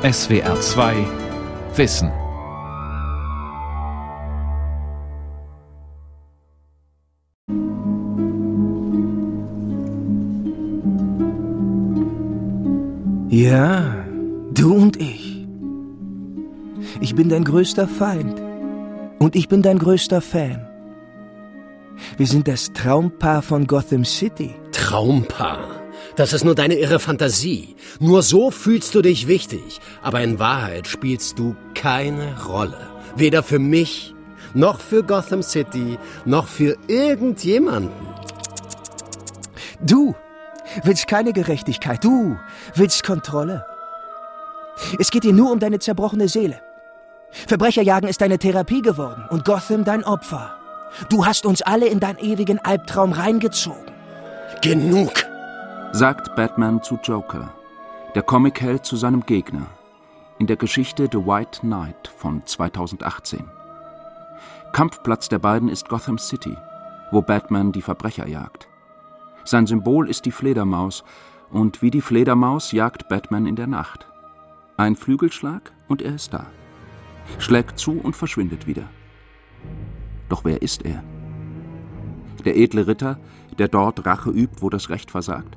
SWR 2 Wissen. Ja, du und ich. Ich bin dein größter Feind. Und ich bin dein größter Fan. Wir sind das Traumpaar von Gotham City. Traumpaar? Das ist nur deine irre Fantasie. Nur so fühlst du dich wichtig. Aber in Wahrheit spielst du keine Rolle. Weder für mich, noch für Gotham City, noch für irgendjemanden. Du willst keine Gerechtigkeit. Du willst Kontrolle. Es geht dir nur um deine zerbrochene Seele. Verbrecherjagen ist deine Therapie geworden und Gotham dein Opfer. Du hast uns alle in deinen ewigen Albtraum reingezogen. Genug! Sagt Batman zu Joker, der Comicheld zu seinem Gegner, in der Geschichte The White Knight von 2018. Kampfplatz der beiden ist Gotham City, wo Batman die Verbrecher jagt. Sein Symbol ist die Fledermaus, und wie die Fledermaus jagt Batman in der Nacht. Ein Flügelschlag und er ist da. Schlägt zu und verschwindet wieder. Doch wer ist er? Der edle Ritter, der dort Rache übt, wo das Recht versagt?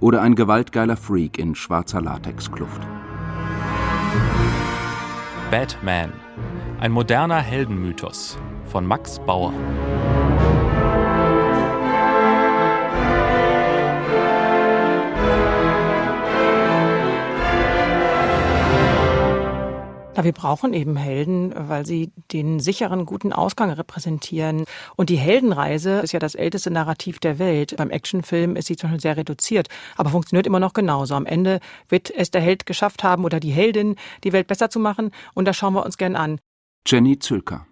Oder ein gewaltgeiler Freak in schwarzer Latexkluft. Batman. Ein moderner Heldenmythos von Max Bauer. Ja, wir brauchen eben Helden, weil sie den sicheren, guten Ausgang repräsentieren. Und die Heldenreise ist ja das älteste Narrativ der Welt. Beim Actionfilm ist sie zum Beispiel sehr reduziert, aber funktioniert immer noch genauso. Am Ende wird es der Held geschafft haben oder die Heldin, die Welt besser zu machen. Und das schauen wir uns gern an. Jenny Zülker,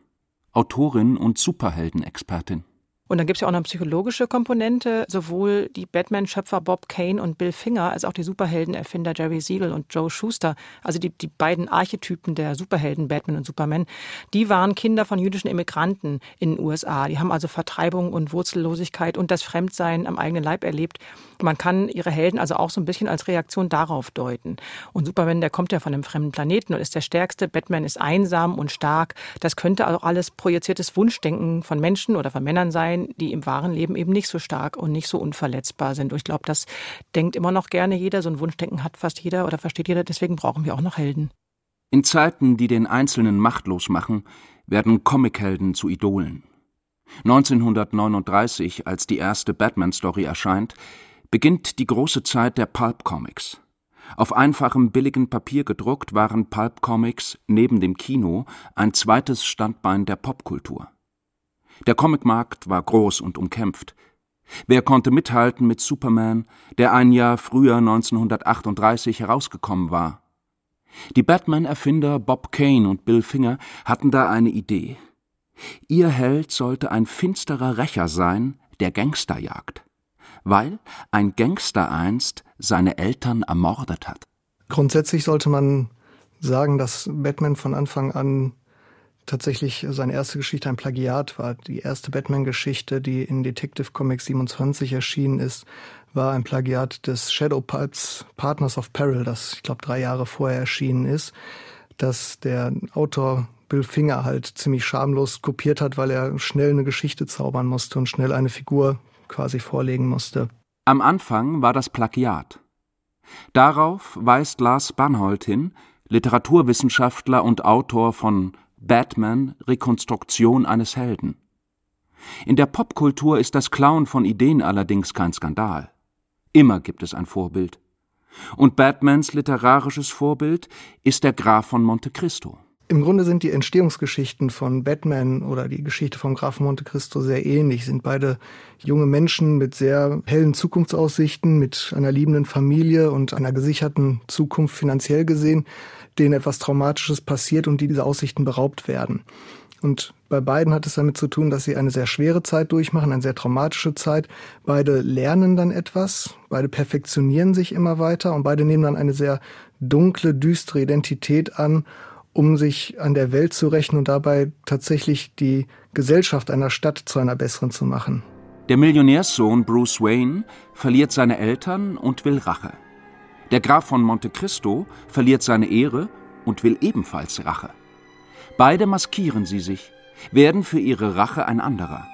Autorin und Superheldenexpertin. Und dann gibt es ja auch noch eine psychologische Komponente. Sowohl die Batman-Schöpfer Bob Kane und Bill Finger als auch die Superhelden-Erfinder Jerry Siegel und Joe Schuster, also die, die beiden Archetypen der Superhelden Batman und Superman, die waren Kinder von jüdischen Immigranten in den USA. Die haben also Vertreibung und Wurzellosigkeit und das Fremdsein am eigenen Leib erlebt. Man kann ihre Helden also auch so ein bisschen als Reaktion darauf deuten. Und Superman, der kommt ja von einem fremden Planeten und ist der Stärkste. Batman ist einsam und stark. Das könnte auch alles projiziertes Wunschdenken von Menschen oder von Männern sein sein, die im wahren Leben eben nicht so stark und nicht so unverletzbar sind. Und ich glaube, das denkt immer noch gerne jeder. So ein Wunschdenken hat fast jeder oder versteht jeder. Deswegen brauchen wir auch noch Helden. In Zeiten, die den Einzelnen machtlos machen, werden Comichelden zu Idolen. 1939, als die erste Batman-Story erscheint, beginnt die große Zeit der Pulp-Comics. Auf einfachem billigen Papier gedruckt waren Pulp-Comics neben dem Kino ein zweites Standbein der Popkultur. Der Comicmarkt war groß und umkämpft. Wer konnte mithalten mit Superman, der ein Jahr früher 1938 herausgekommen war? Die Batman-Erfinder Bob Kane und Bill Finger hatten da eine Idee. Ihr Held sollte ein finsterer Rächer sein, der Gangster jagt, weil ein Gangster einst seine Eltern ermordet hat. Grundsätzlich sollte man sagen, dass Batman von Anfang an tatsächlich seine erste Geschichte ein Plagiat war. Die erste Batman-Geschichte, die in Detective Comics 27 erschienen ist, war ein Plagiat des Shadow Pulps Partners of Peril, das ich glaube drei Jahre vorher erschienen ist, dass der Autor Bill Finger halt ziemlich schamlos kopiert hat, weil er schnell eine Geschichte zaubern musste und schnell eine Figur quasi vorlegen musste. Am Anfang war das Plagiat. Darauf weist Lars Banhold hin, Literaturwissenschaftler und Autor von Batman Rekonstruktion eines Helden. In der Popkultur ist das Klauen von Ideen allerdings kein Skandal. Immer gibt es ein Vorbild. Und Batmans literarisches Vorbild ist der Graf von Monte Cristo. Im Grunde sind die Entstehungsgeschichten von Batman oder die Geschichte vom Grafen Monte Cristo sehr ähnlich. Sind beide junge Menschen mit sehr hellen Zukunftsaussichten, mit einer liebenden Familie und einer gesicherten Zukunft finanziell gesehen, denen etwas Traumatisches passiert und die diese Aussichten beraubt werden. Und bei beiden hat es damit zu tun, dass sie eine sehr schwere Zeit durchmachen, eine sehr traumatische Zeit. Beide lernen dann etwas, beide perfektionieren sich immer weiter und beide nehmen dann eine sehr dunkle, düstere Identität an, um sich an der Welt zu rächen und dabei tatsächlich die Gesellschaft einer Stadt zu einer besseren zu machen. Der Millionärssohn Bruce Wayne verliert seine Eltern und will Rache. Der Graf von Monte Cristo verliert seine Ehre und will ebenfalls Rache. Beide maskieren sie sich, werden für ihre Rache ein anderer.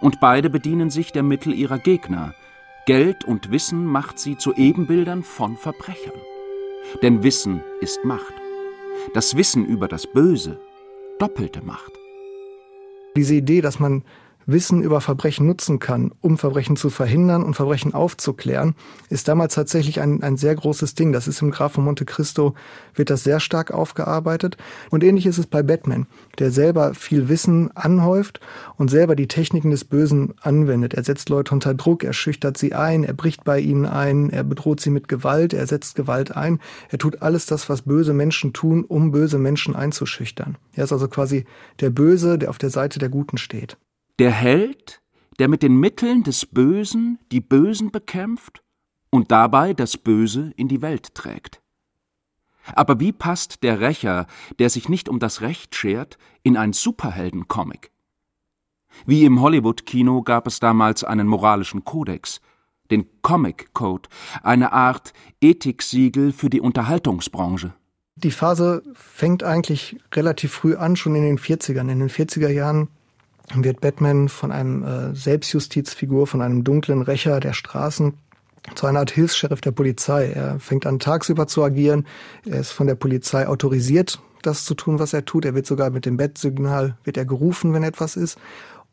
Und beide bedienen sich der Mittel ihrer Gegner. Geld und Wissen macht sie zu Ebenbildern von Verbrechern. Denn Wissen ist Macht. Das Wissen über das Böse doppelte Macht. Diese Idee, dass man Wissen über Verbrechen nutzen kann, um Verbrechen zu verhindern und Verbrechen aufzuklären, ist damals tatsächlich ein, ein sehr großes Ding. Das ist im Graf von Monte Cristo, wird das sehr stark aufgearbeitet. Und ähnlich ist es bei Batman, der selber viel Wissen anhäuft und selber die Techniken des Bösen anwendet. Er setzt Leute unter Druck, er schüchtert sie ein, er bricht bei ihnen ein, er bedroht sie mit Gewalt, er setzt Gewalt ein. Er tut alles das, was böse Menschen tun, um böse Menschen einzuschüchtern. Er ist also quasi der Böse, der auf der Seite der Guten steht. Der Held, der mit den Mitteln des Bösen die Bösen bekämpft und dabei das Böse in die Welt trägt. Aber wie passt der Rächer, der sich nicht um das Recht schert, in ein Superhelden-Comic? Wie im Hollywood-Kino gab es damals einen moralischen Kodex, den Comic Code, eine Art Ethiksiegel für die Unterhaltungsbranche. Die Phase fängt eigentlich relativ früh an, schon in den 40ern. In den 40er Jahren wird Batman von einem äh, Selbstjustizfigur, von einem dunklen Rächer der Straßen zu einer Art Hilfs-Sheriff der Polizei. Er fängt an, tagsüber zu agieren. Er ist von der Polizei autorisiert, das zu tun, was er tut. Er wird sogar mit dem Bettsignal, wird er gerufen, wenn etwas ist.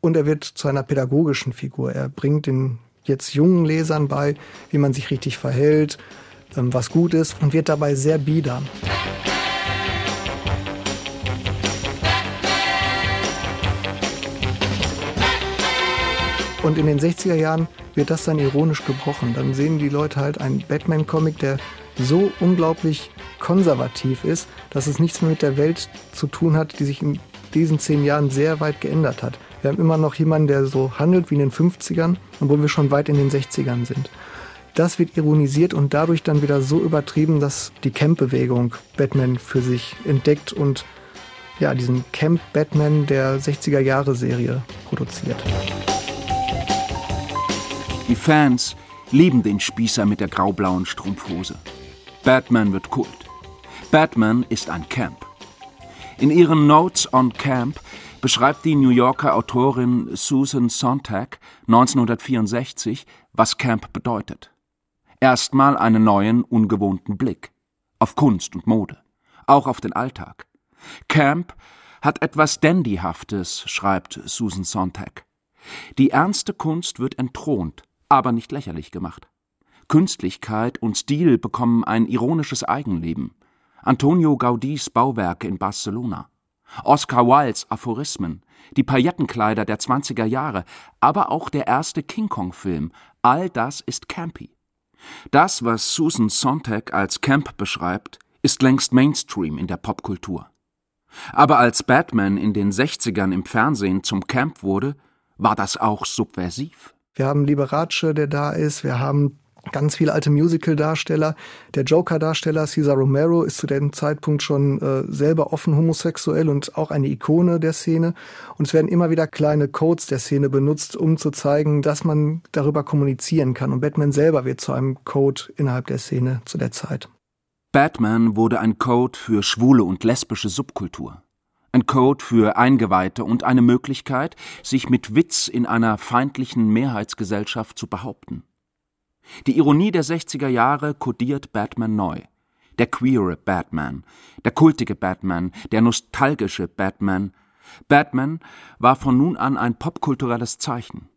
Und er wird zu einer pädagogischen Figur. Er bringt den jetzt jungen Lesern bei, wie man sich richtig verhält, ähm, was gut ist und wird dabei sehr bieder. Und in den 60er Jahren wird das dann ironisch gebrochen. Dann sehen die Leute halt einen Batman-Comic, der so unglaublich konservativ ist, dass es nichts mehr mit der Welt zu tun hat, die sich in diesen zehn Jahren sehr weit geändert hat. Wir haben immer noch jemanden, der so handelt wie in den 50ern, obwohl wir schon weit in den 60ern sind. Das wird ironisiert und dadurch dann wieder so übertrieben, dass die Camp-Bewegung Batman für sich entdeckt und ja, diesen Camp Batman der 60er Jahre Serie produziert. Die Fans lieben den Spießer mit der graublauen Strumpfhose. Batman wird Kult. Batman ist ein Camp. In ihren Notes on Camp beschreibt die New Yorker Autorin Susan Sontag 1964, was Camp bedeutet. Erstmal einen neuen, ungewohnten Blick auf Kunst und Mode, auch auf den Alltag. Camp hat etwas Dandyhaftes, schreibt Susan Sontag. Die ernste Kunst wird entthront, aber nicht lächerlich gemacht. Künstlichkeit und Stil bekommen ein ironisches Eigenleben. Antonio Gaudis Bauwerke in Barcelona, Oscar Wildes Aphorismen, die Paillettenkleider der 20er Jahre, aber auch der erste King Kong-Film, all das ist campy. Das, was Susan Sontag als Camp beschreibt, ist längst Mainstream in der Popkultur. Aber als Batman in den 60ern im Fernsehen zum Camp wurde, war das auch subversiv. Wir haben Liberace, der da ist. Wir haben ganz viele alte Musical-Darsteller. Der Joker-Darsteller Cesar Romero ist zu dem Zeitpunkt schon äh, selber offen homosexuell und auch eine Ikone der Szene. Und es werden immer wieder kleine Codes der Szene benutzt, um zu zeigen, dass man darüber kommunizieren kann. Und Batman selber wird zu einem Code innerhalb der Szene zu der Zeit. Batman wurde ein Code für schwule und lesbische Subkultur ein Code für Eingeweihte und eine Möglichkeit, sich mit Witz in einer feindlichen Mehrheitsgesellschaft zu behaupten. Die Ironie der 60er Jahre kodiert Batman neu. Der queere Batman, der kultige Batman, der nostalgische Batman. Batman war von nun an ein popkulturelles Zeichen.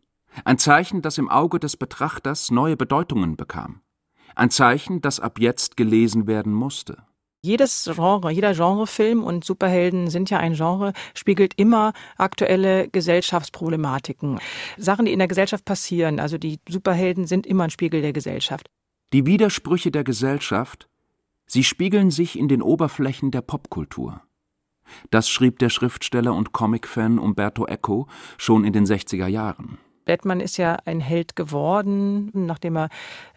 Ein Zeichen, das im Auge des Betrachters neue Bedeutungen bekam. Ein Zeichen, das ab jetzt gelesen werden musste jedes Genre, jeder Genrefilm und Superhelden sind ja ein Genre, spiegelt immer aktuelle Gesellschaftsproblematiken. Sachen, die in der Gesellschaft passieren. Also die Superhelden sind immer ein Spiegel der Gesellschaft. Die Widersprüche der Gesellschaft, sie spiegeln sich in den Oberflächen der Popkultur. Das schrieb der Schriftsteller und Comicfan Umberto Eco schon in den 60er Jahren. Batman ist ja ein Held geworden, nachdem er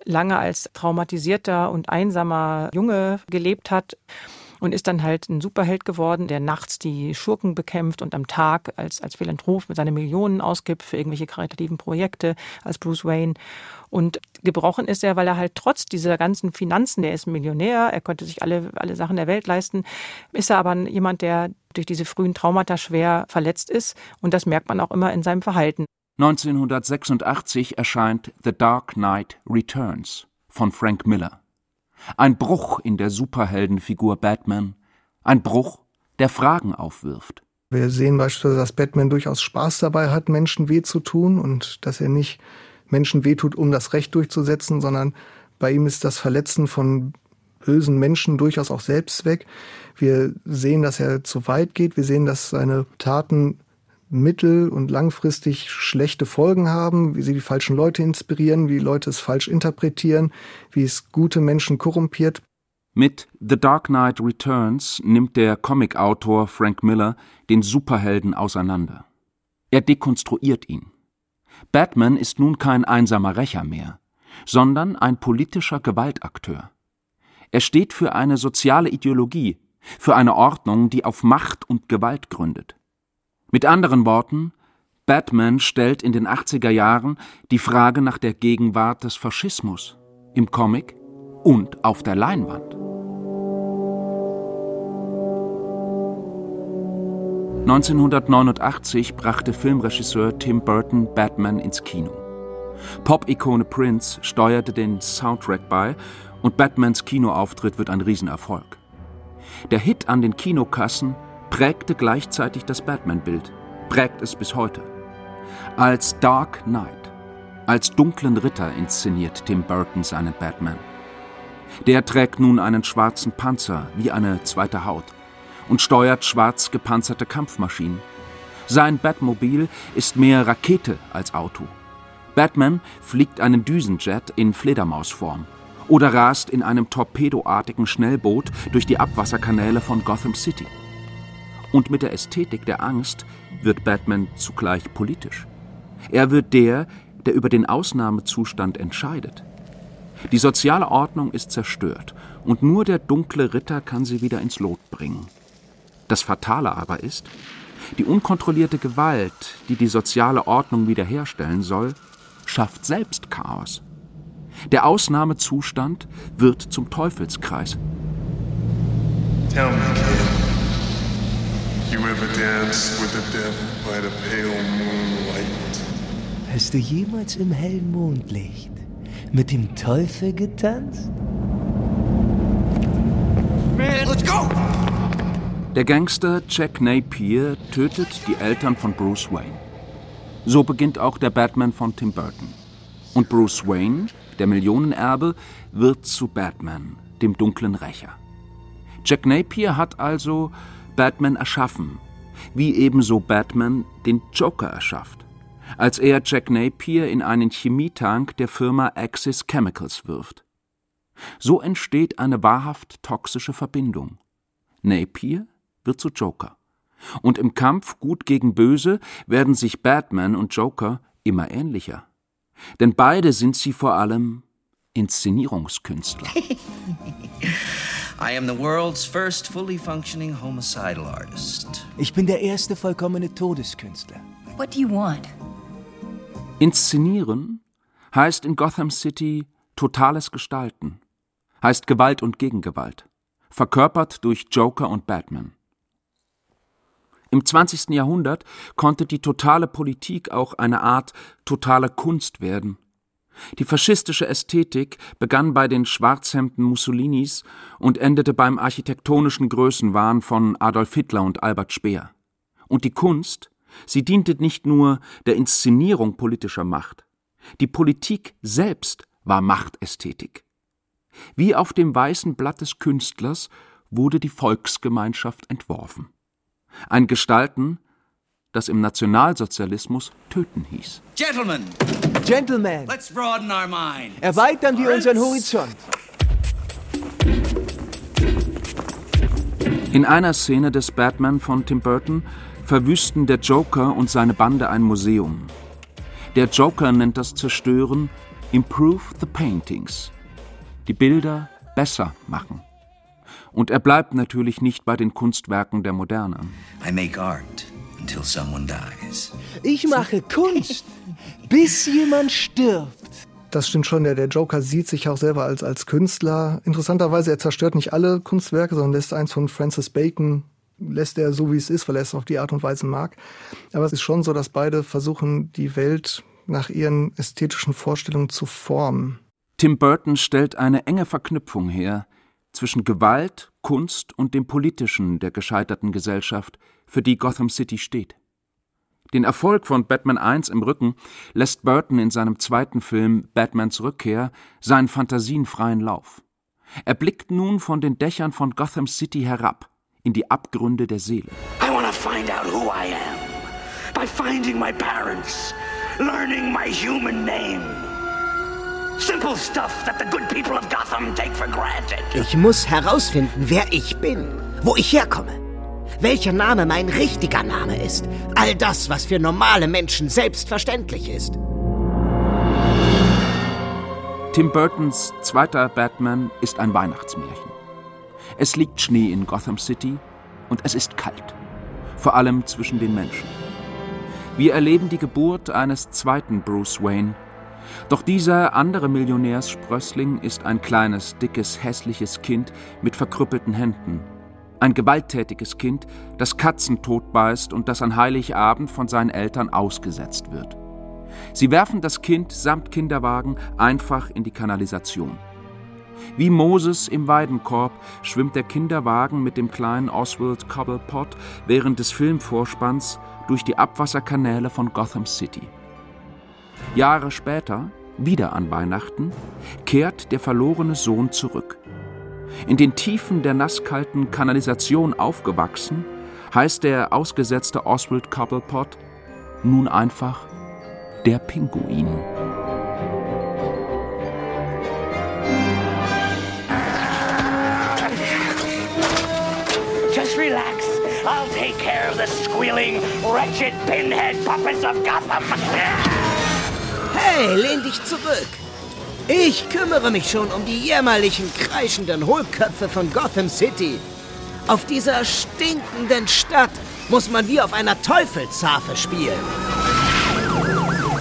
lange als traumatisierter und einsamer Junge gelebt hat. und ist dann halt ein Superheld geworden, der nachts die Schurken bekämpft und am Tag als, als Philanthrop mit seine Millionen ausgibt für irgendwelche karitativen Projekte als Bruce Wayne. Und gebrochen ist er, weil er halt trotz dieser ganzen Finanzen, der ist Millionär, er konnte sich alle, alle Sachen der Welt leisten, ist er aber jemand, der durch diese frühen Traumata schwer verletzt ist. Und das merkt man auch immer in seinem Verhalten. 1986 erscheint The Dark Knight Returns von Frank Miller. Ein Bruch in der Superheldenfigur Batman, ein Bruch, der Fragen aufwirft. Wir sehen beispielsweise, dass Batman durchaus Spaß dabei hat, Menschen weh zu tun und dass er nicht Menschen wehtut, um das Recht durchzusetzen, sondern bei ihm ist das Verletzen von bösen Menschen durchaus auch Selbstzweck. Wir sehen, dass er zu weit geht. Wir sehen, dass seine Taten mittel- und langfristig schlechte Folgen haben, wie sie die falschen Leute inspirieren, wie Leute es falsch interpretieren, wie es gute Menschen korrumpiert. Mit The Dark Knight Returns nimmt der Comicautor Frank Miller den Superhelden auseinander. Er dekonstruiert ihn. Batman ist nun kein einsamer Rächer mehr, sondern ein politischer Gewaltakteur. Er steht für eine soziale Ideologie, für eine Ordnung, die auf Macht und Gewalt gründet. Mit anderen Worten, Batman stellt in den 80er Jahren die Frage nach der Gegenwart des Faschismus im Comic und auf der Leinwand. 1989 brachte Filmregisseur Tim Burton Batman ins Kino. Pop-Ikone Prince steuerte den Soundtrack bei und Batmans Kinoauftritt wird ein Riesenerfolg. Der Hit an den Kinokassen prägte gleichzeitig das Batman-Bild, prägt es bis heute. Als Dark Knight, als dunklen Ritter inszeniert Tim Burton seinen Batman. Der trägt nun einen schwarzen Panzer wie eine zweite Haut und steuert schwarz gepanzerte Kampfmaschinen. Sein Batmobil ist mehr Rakete als Auto. Batman fliegt einen Düsenjet in Fledermausform oder rast in einem torpedoartigen Schnellboot durch die Abwasserkanäle von Gotham City. Und mit der Ästhetik der Angst wird Batman zugleich politisch. Er wird der, der über den Ausnahmezustand entscheidet. Die soziale Ordnung ist zerstört und nur der dunkle Ritter kann sie wieder ins Lot bringen. Das Fatale aber ist, die unkontrollierte Gewalt, die die soziale Ordnung wiederherstellen soll, schafft selbst Chaos. Der Ausnahmezustand wird zum Teufelskreis. Tell me. You ever danced with the devil by the pale moonlight? Hast du jemals im hellen Mondlicht mit dem Teufel getanzt? Man, let's go! Der Gangster Jack Napier tötet die Eltern von Bruce Wayne. So beginnt auch der Batman von Tim Burton. Und Bruce Wayne, der Millionenerbe, wird zu Batman, dem dunklen Rächer. Jack Napier hat also Batman erschaffen, wie ebenso Batman den Joker erschafft, als er Jack Napier in einen Chemietank der Firma Axis Chemicals wirft. So entsteht eine wahrhaft toxische Verbindung. Napier wird zu Joker. Und im Kampf Gut gegen Böse werden sich Batman und Joker immer ähnlicher. Denn beide sind sie vor allem Inszenierungskünstler. I am the world's first fully functioning homicidal artist. Ich bin der erste vollkommene Todeskünstler. What do you want? Inszenieren heißt in Gotham City totales Gestalten, heißt Gewalt und Gegengewalt, verkörpert durch Joker und Batman. Im 20. Jahrhundert konnte die totale Politik auch eine Art totale Kunst werden. Die faschistische Ästhetik begann bei den Schwarzhemden Mussolinis und endete beim architektonischen Größenwahn von Adolf Hitler und Albert Speer. Und die Kunst, sie diente nicht nur der Inszenierung politischer Macht. Die Politik selbst war Machtästhetik. Wie auf dem weißen Blatt des Künstlers wurde die Volksgemeinschaft entworfen. Ein Gestalten, das im Nationalsozialismus töten hieß. Gentlemen, Gentlemen, let's broaden our mind. erweitern wir unseren Horizont. In einer Szene des Batman von Tim Burton verwüsten der Joker und seine Bande ein Museum. Der Joker nennt das Zerstören Improve the Paintings. Die Bilder besser machen. Und er bleibt natürlich nicht bei den Kunstwerken der Moderne. I make art until someone dies. Ich mache Kunst, bis jemand stirbt. Das stimmt schon, der, der Joker sieht sich auch selber als, als Künstler. Interessanterweise, er zerstört nicht alle Kunstwerke, sondern lässt eins von Francis Bacon, lässt er so, wie es ist, weil er es auf die Art und Weise mag. Aber es ist schon so, dass beide versuchen, die Welt nach ihren ästhetischen Vorstellungen zu formen. Tim Burton stellt eine enge Verknüpfung her zwischen Gewalt, Kunst und dem Politischen der gescheiterten Gesellschaft, für die Gotham City steht. Den Erfolg von Batman 1 im Rücken lässt Burton in seinem zweiten Film Batmans Rückkehr seinen Fantasien freien Lauf. Er blickt nun von den Dächern von Gotham City herab in die Abgründe der Seele. I want to find out who I am by finding my parents, learning my human name. Simple stuff that the good people of Gotham take for granted. Ich muss herausfinden, wer ich bin, wo ich herkomme welcher Name mein richtiger Name ist. All das, was für normale Menschen selbstverständlich ist. Tim Burtons zweiter Batman ist ein Weihnachtsmärchen. Es liegt Schnee in Gotham City und es ist kalt, vor allem zwischen den Menschen. Wir erleben die Geburt eines zweiten Bruce Wayne, doch dieser andere Millionärssprössling ist ein kleines, dickes, hässliches Kind mit verkrüppelten Händen, ein gewalttätiges Kind, das Katzen totbeißt und das an Heiligabend von seinen Eltern ausgesetzt wird. Sie werfen das Kind samt Kinderwagen einfach in die Kanalisation. Wie Moses im Weidenkorb schwimmt der Kinderwagen mit dem kleinen Oswald Cobblepot während des Filmvorspanns durch die Abwasserkanäle von Gotham City. Jahre später, wieder an Weihnachten, kehrt der verlorene Sohn zurück. In den Tiefen der nasskalten Kanalisation aufgewachsen, heißt der ausgesetzte Oswald Cobblepot nun einfach der Pinguin. Just relax. I'll take care of the squealing, wretched pinhead puppets of Gotham. Hey, lehn dich zurück. Ich kümmere mich schon um die jämmerlichen, kreischenden Hohlköpfe von Gotham City. Auf dieser stinkenden Stadt muss man wie auf einer Teufelsharfe spielen.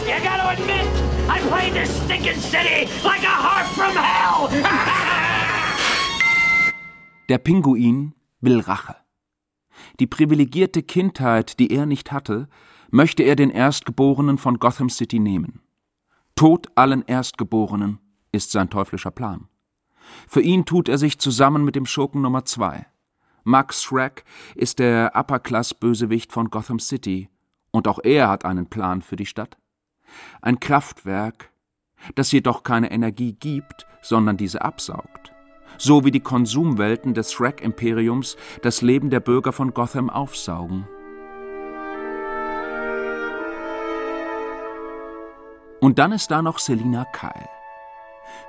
You gotta admit, I played this stinking city like a harp from hell! Der Pinguin will Rache. Die privilegierte Kindheit, die er nicht hatte, möchte er den Erstgeborenen von Gotham City nehmen. Tod allen Erstgeborenen ist sein teuflischer Plan. Für ihn tut er sich zusammen mit dem Schurken Nummer zwei. Max Schreck ist der Upper-Class-Bösewicht von Gotham City und auch er hat einen Plan für die Stadt. Ein Kraftwerk, das jedoch keine Energie gibt, sondern diese absaugt. So wie die Konsumwelten des Shrek-Imperiums das Leben der Bürger von Gotham aufsaugen. Und dann ist da noch Selina Kyle.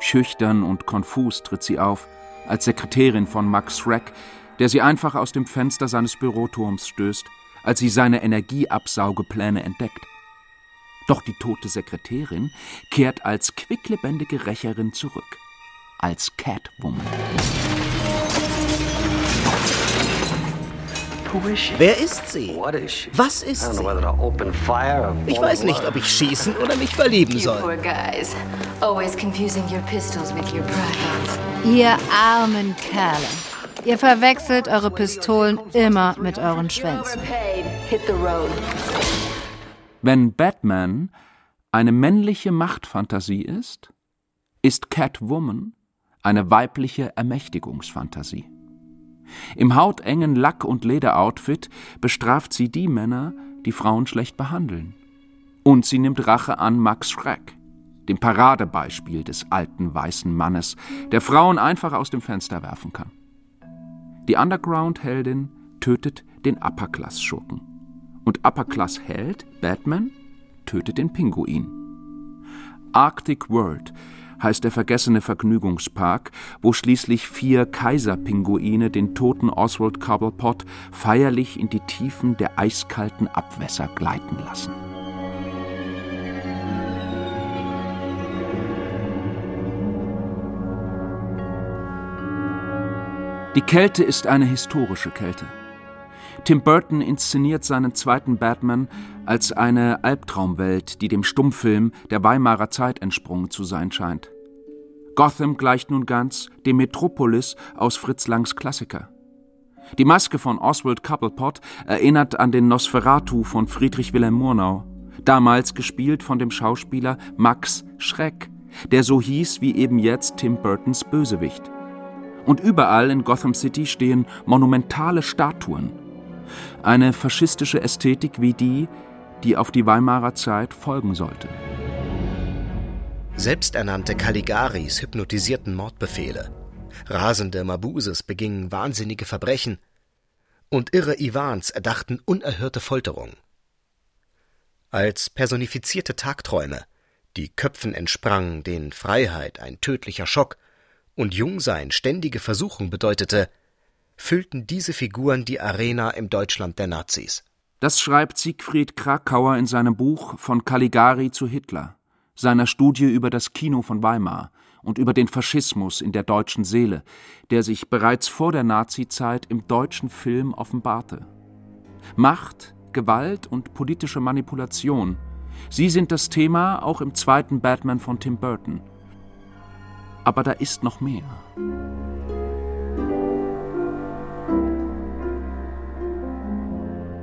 Schüchtern und konfus tritt sie auf, als Sekretärin von Max Schreck, der sie einfach aus dem Fenster seines Büroturms stößt, als sie seine Energieabsaugepläne entdeckt. Doch die tote Sekretärin kehrt als quicklebendige Rächerin zurück, als Catwoman. Wer ist sie? Was ist sie? Ich weiß nicht, ob ich schießen oder mich verlieben soll. Ihr armen Kerle. Ihr verwechselt eure Pistolen immer mit euren Schwänzen. Wenn Batman eine männliche Machtfantasie ist, ist Catwoman eine weibliche Ermächtigungsfantasie. Im hautengen Lack- und Lederoutfit bestraft sie die Männer, die Frauen schlecht behandeln. Und sie nimmt Rache an Max Schreck, dem Paradebeispiel des alten weißen Mannes, der Frauen einfach aus dem Fenster werfen kann. Die Underground-Heldin tötet den Upper-Class-Schurken. Und Upper-Class-Held, Batman, tötet den Pinguin. Arctic World heißt der vergessene Vergnügungspark, wo schließlich vier Kaiserpinguine den toten Oswald Cobblepot feierlich in die Tiefen der eiskalten Abwässer gleiten lassen. Die Kälte ist eine historische Kälte. Tim Burton inszeniert seinen zweiten Batman als eine Albtraumwelt, die dem Stummfilm der Weimarer Zeit entsprungen zu sein scheint. Gotham gleicht nun ganz dem Metropolis aus Fritz Langs Klassiker. Die Maske von Oswald Cobblepot erinnert an den Nosferatu von Friedrich Wilhelm Murnau, damals gespielt von dem Schauspieler Max Schreck, der so hieß wie eben jetzt Tim Burtons Bösewicht. Und überall in Gotham City stehen monumentale Statuen. Eine faschistische Ästhetik wie die, die auf die Weimarer Zeit folgen sollte. Selbsternannte Caligaris hypnotisierten Mordbefehle. Rasende Mabuses begingen wahnsinnige Verbrechen. Und irre Ivans erdachten unerhörte Folterungen. Als personifizierte Tagträume, die Köpfen entsprangen, denen Freiheit ein tödlicher Schock und Jungsein ständige Versuchung bedeutete, füllten diese Figuren die Arena im Deutschland der Nazis. Das schreibt Siegfried Krakauer in seinem Buch Von Caligari zu Hitler seiner Studie über das Kino von Weimar und über den Faschismus in der deutschen Seele, der sich bereits vor der Nazizeit im deutschen Film offenbarte. Macht, Gewalt und politische Manipulation, sie sind das Thema auch im zweiten Batman von Tim Burton. Aber da ist noch mehr.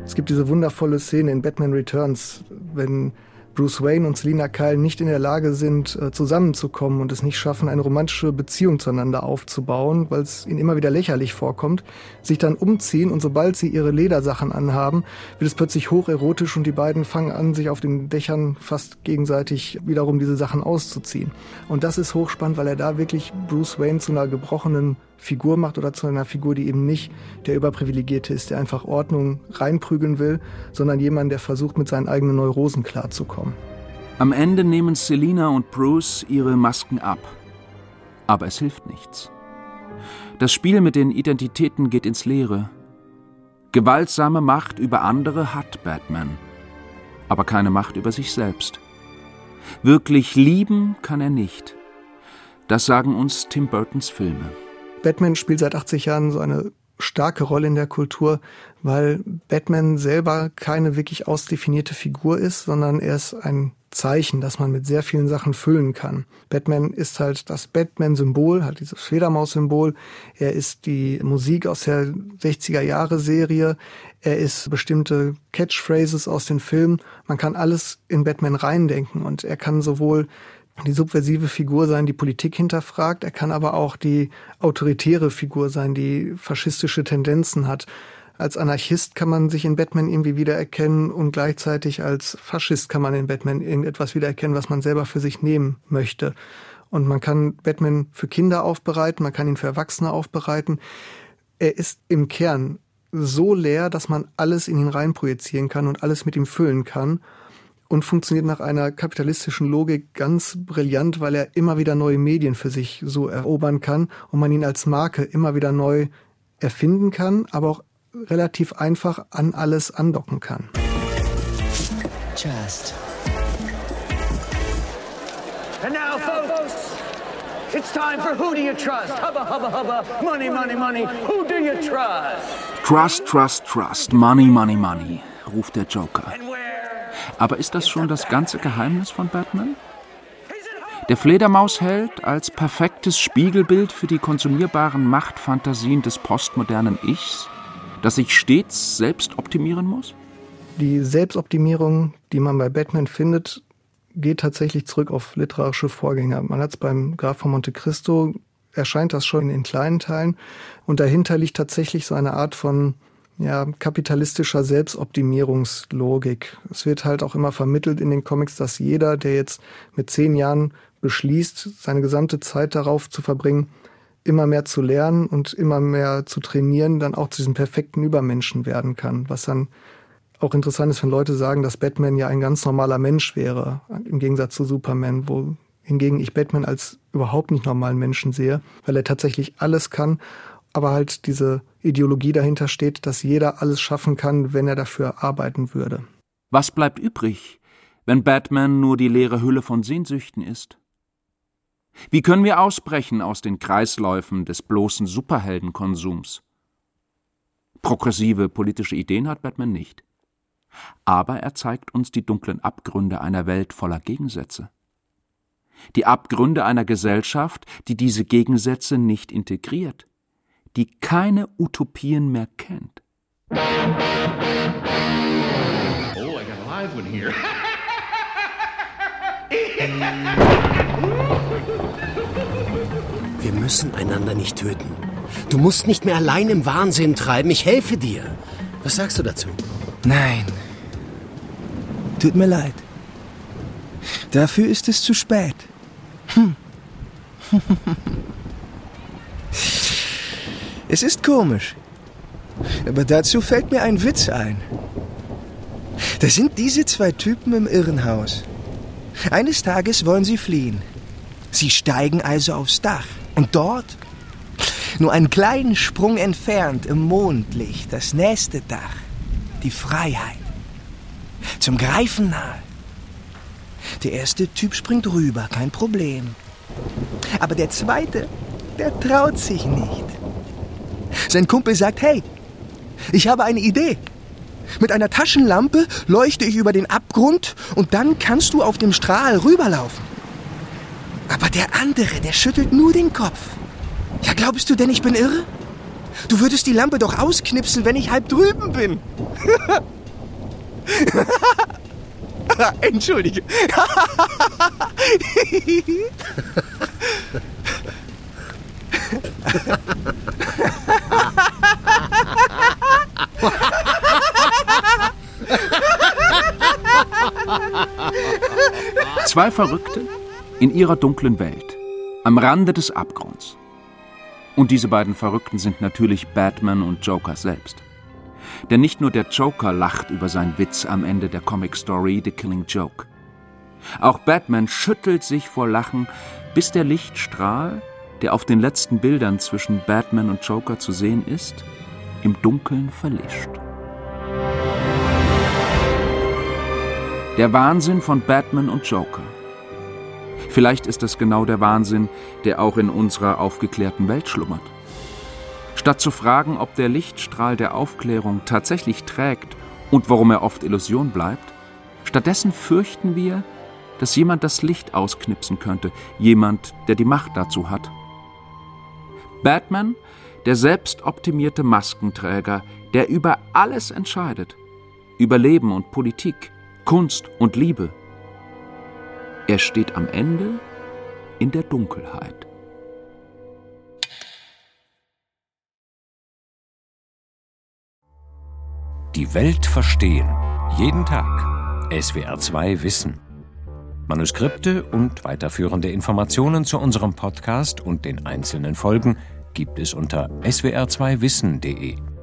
Es gibt diese wundervolle Szene in Batman Returns, wenn Bruce Wayne und Selina Kyle nicht in der Lage sind, äh, zusammenzukommen und es nicht schaffen, eine romantische Beziehung zueinander aufzubauen, weil es ihnen immer wieder lächerlich vorkommt, sich dann umziehen und sobald sie ihre Ledersachen anhaben, wird es plötzlich hocherotisch und die beiden fangen an, sich auf den Dächern fast gegenseitig wiederum diese Sachen auszuziehen. Und das ist hochspannend, weil er da wirklich Bruce Wayne zu einer gebrochenen Figur macht oder zu einer Figur, die eben nicht der Überprivilegierte ist, der einfach Ordnung reinprügeln will, sondern jemand, der versucht, mit seinen eigenen Neurosen klarzukommen. Am Ende nehmen Selina und Bruce ihre Masken ab. Aber es hilft nichts. Das Spiel mit den Identitäten geht ins Leere. Gewaltsame Macht über andere hat Batman, aber keine Macht über sich selbst. Wirklich lieben kann er nicht. Das sagen uns Tim Burtons Filme. Batman spielt seit 80 Jahren so eine starke Rolle in der Kultur, weil Batman selber keine wirklich ausdefinierte Figur ist, sondern er ist ein Zeichen, das man mit sehr vielen Sachen füllen kann. Batman ist halt das Batman-Symbol, halt dieses Fledermaus-Symbol. Er ist die Musik aus der 60er-Jahre-Serie. Er ist bestimmte Catchphrases aus den Filmen. Man kann alles in Batman reindenken und er kann sowohl die subversive Figur sein, die Politik hinterfragt. Er kann aber auch die autoritäre Figur sein, die faschistische Tendenzen hat. Als Anarchist kann man sich in Batman irgendwie wiedererkennen und gleichzeitig als Faschist kann man in Batman irgendetwas wiedererkennen, was man selber für sich nehmen möchte. Und man kann Batman für Kinder aufbereiten, man kann ihn für Erwachsene aufbereiten. Er ist im Kern so leer, dass man alles in ihn reinprojizieren kann und alles mit ihm füllen kann und funktioniert nach einer kapitalistischen Logik ganz brillant, weil er immer wieder neue Medien für sich so erobern kann und man ihn als Marke immer wieder neu erfinden kann, aber auch relativ einfach an alles andocken kann. Just. And now, folks, it's time for Who Do You Trust? Hubba, hubba, hubba, money, money, money. Who do you trust? Trust, trust, trust. Money, money, money, ruft der Joker. Aber ist das schon das ganze Geheimnis von Batman? Der Fledermausheld als perfektes Spiegelbild für die konsumierbaren Machtfantasien des postmodernen Ichs, das sich stets selbst optimieren muss? Die Selbstoptimierung, die man bei Batman findet, geht tatsächlich zurück auf literarische Vorgänger. Man hat es beim Graf von Monte Cristo, erscheint das schon in kleinen Teilen. Und dahinter liegt tatsächlich so eine Art von ja, kapitalistischer Selbstoptimierungslogik. Es wird halt auch immer vermittelt in den Comics, dass jeder, der jetzt mit zehn Jahren beschließt, seine gesamte Zeit darauf zu verbringen, immer mehr zu lernen und immer mehr zu trainieren, dann auch zu diesem perfekten Übermenschen werden kann. Was dann auch interessant ist, wenn Leute sagen, dass Batman ja ein ganz normaler Mensch wäre, im Gegensatz zu Superman, wo hingegen ich Batman als überhaupt nicht normalen Menschen sehe, weil er tatsächlich alles kann aber halt diese Ideologie dahinter steht, dass jeder alles schaffen kann, wenn er dafür arbeiten würde. Was bleibt übrig, wenn Batman nur die leere Hülle von Sehnsüchten ist? Wie können wir ausbrechen aus den Kreisläufen des bloßen Superheldenkonsums? Progressive politische Ideen hat Batman nicht. Aber er zeigt uns die dunklen Abgründe einer Welt voller Gegensätze. Die Abgründe einer Gesellschaft, die diese Gegensätze nicht integriert, die keine Utopien mehr kennt. Oh, I got a live one here. Wir müssen einander nicht töten. Du musst nicht mehr allein im Wahnsinn treiben. Ich helfe dir. Was sagst du dazu? Nein. Tut mir leid. Dafür ist es zu spät. Hm. es ist komisch. Aber dazu fällt mir ein Witz ein. Da sind diese zwei Typen im Irrenhaus. Eines Tages wollen sie fliehen. Sie steigen also aufs Dach. Und dort, nur einen kleinen Sprung entfernt im Mondlicht, das nächste Dach, die Freiheit. Zum Greifen nahe. Der erste Typ springt rüber, kein Problem. Aber der zweite, der traut sich nicht. Sein Kumpel sagt, hey, ich habe eine Idee. Mit einer Taschenlampe leuchte ich über den Abgrund und dann kannst du auf dem Strahl rüberlaufen. Aber der andere, der schüttelt nur den Kopf. Ja, glaubst du denn, ich bin irre? Du würdest die Lampe doch ausknipsen, wenn ich halb drüben bin. Entschuldige. Zwei Verrückte in ihrer dunklen Welt, am Rande des Abgrunds. Und diese beiden Verrückten sind natürlich Batman und Joker selbst. Denn nicht nur der Joker lacht über seinen Witz am Ende der Comic-Story The Killing Joke. Auch Batman schüttelt sich vor Lachen, bis der Lichtstrahl, der auf den letzten Bildern zwischen Batman und Joker zu sehen ist, im Dunkeln verlischt. Der Wahnsinn von Batman und Joker. Vielleicht ist es genau der Wahnsinn, der auch in unserer aufgeklärten Welt schlummert. Statt zu fragen, ob der Lichtstrahl der Aufklärung tatsächlich trägt und warum er oft Illusion bleibt, stattdessen fürchten wir, dass jemand das Licht ausknipsen könnte, jemand, der die Macht dazu hat. Batman, der selbstoptimierte Maskenträger, der über alles entscheidet, über Leben und Politik, Kunst und Liebe. Er steht am Ende in der Dunkelheit. Die Welt verstehen. Jeden Tag. SWR2 Wissen. Manuskripte und weiterführende Informationen zu unserem Podcast und den einzelnen Folgen gibt es unter swr2wissen.de.